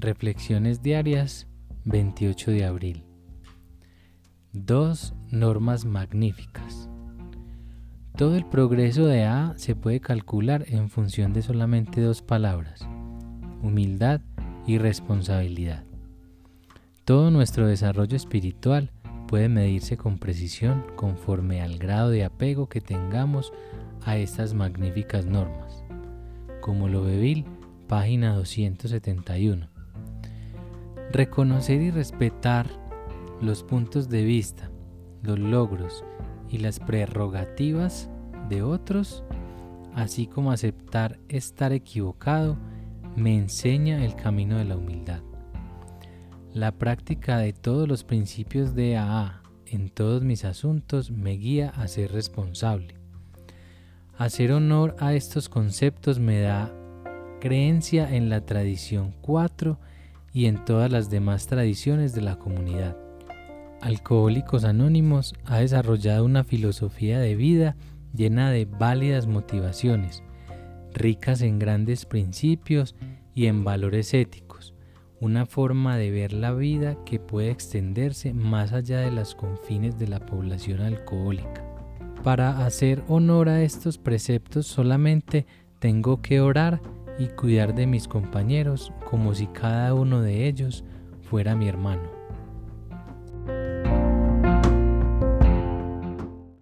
Reflexiones diarias 28 de abril. Dos normas magníficas. Todo el progreso de A se puede calcular en función de solamente dos palabras, humildad y responsabilidad. Todo nuestro desarrollo espiritual puede medirse con precisión conforme al grado de apego que tengamos a estas magníficas normas. Como lo Bill, página 271. Reconocer y respetar los puntos de vista, los logros y las prerrogativas de otros, así como aceptar estar equivocado, me enseña el camino de la humildad. La práctica de todos los principios de AA en todos mis asuntos me guía a ser responsable. Hacer honor a estos conceptos me da creencia en la tradición 4 y en todas las demás tradiciones de la comunidad. Alcohólicos Anónimos ha desarrollado una filosofía de vida llena de válidas motivaciones, ricas en grandes principios y en valores éticos, una forma de ver la vida que puede extenderse más allá de los confines de la población alcohólica. Para hacer honor a estos preceptos solamente tengo que orar y cuidar de mis compañeros como si cada uno de ellos fuera mi hermano.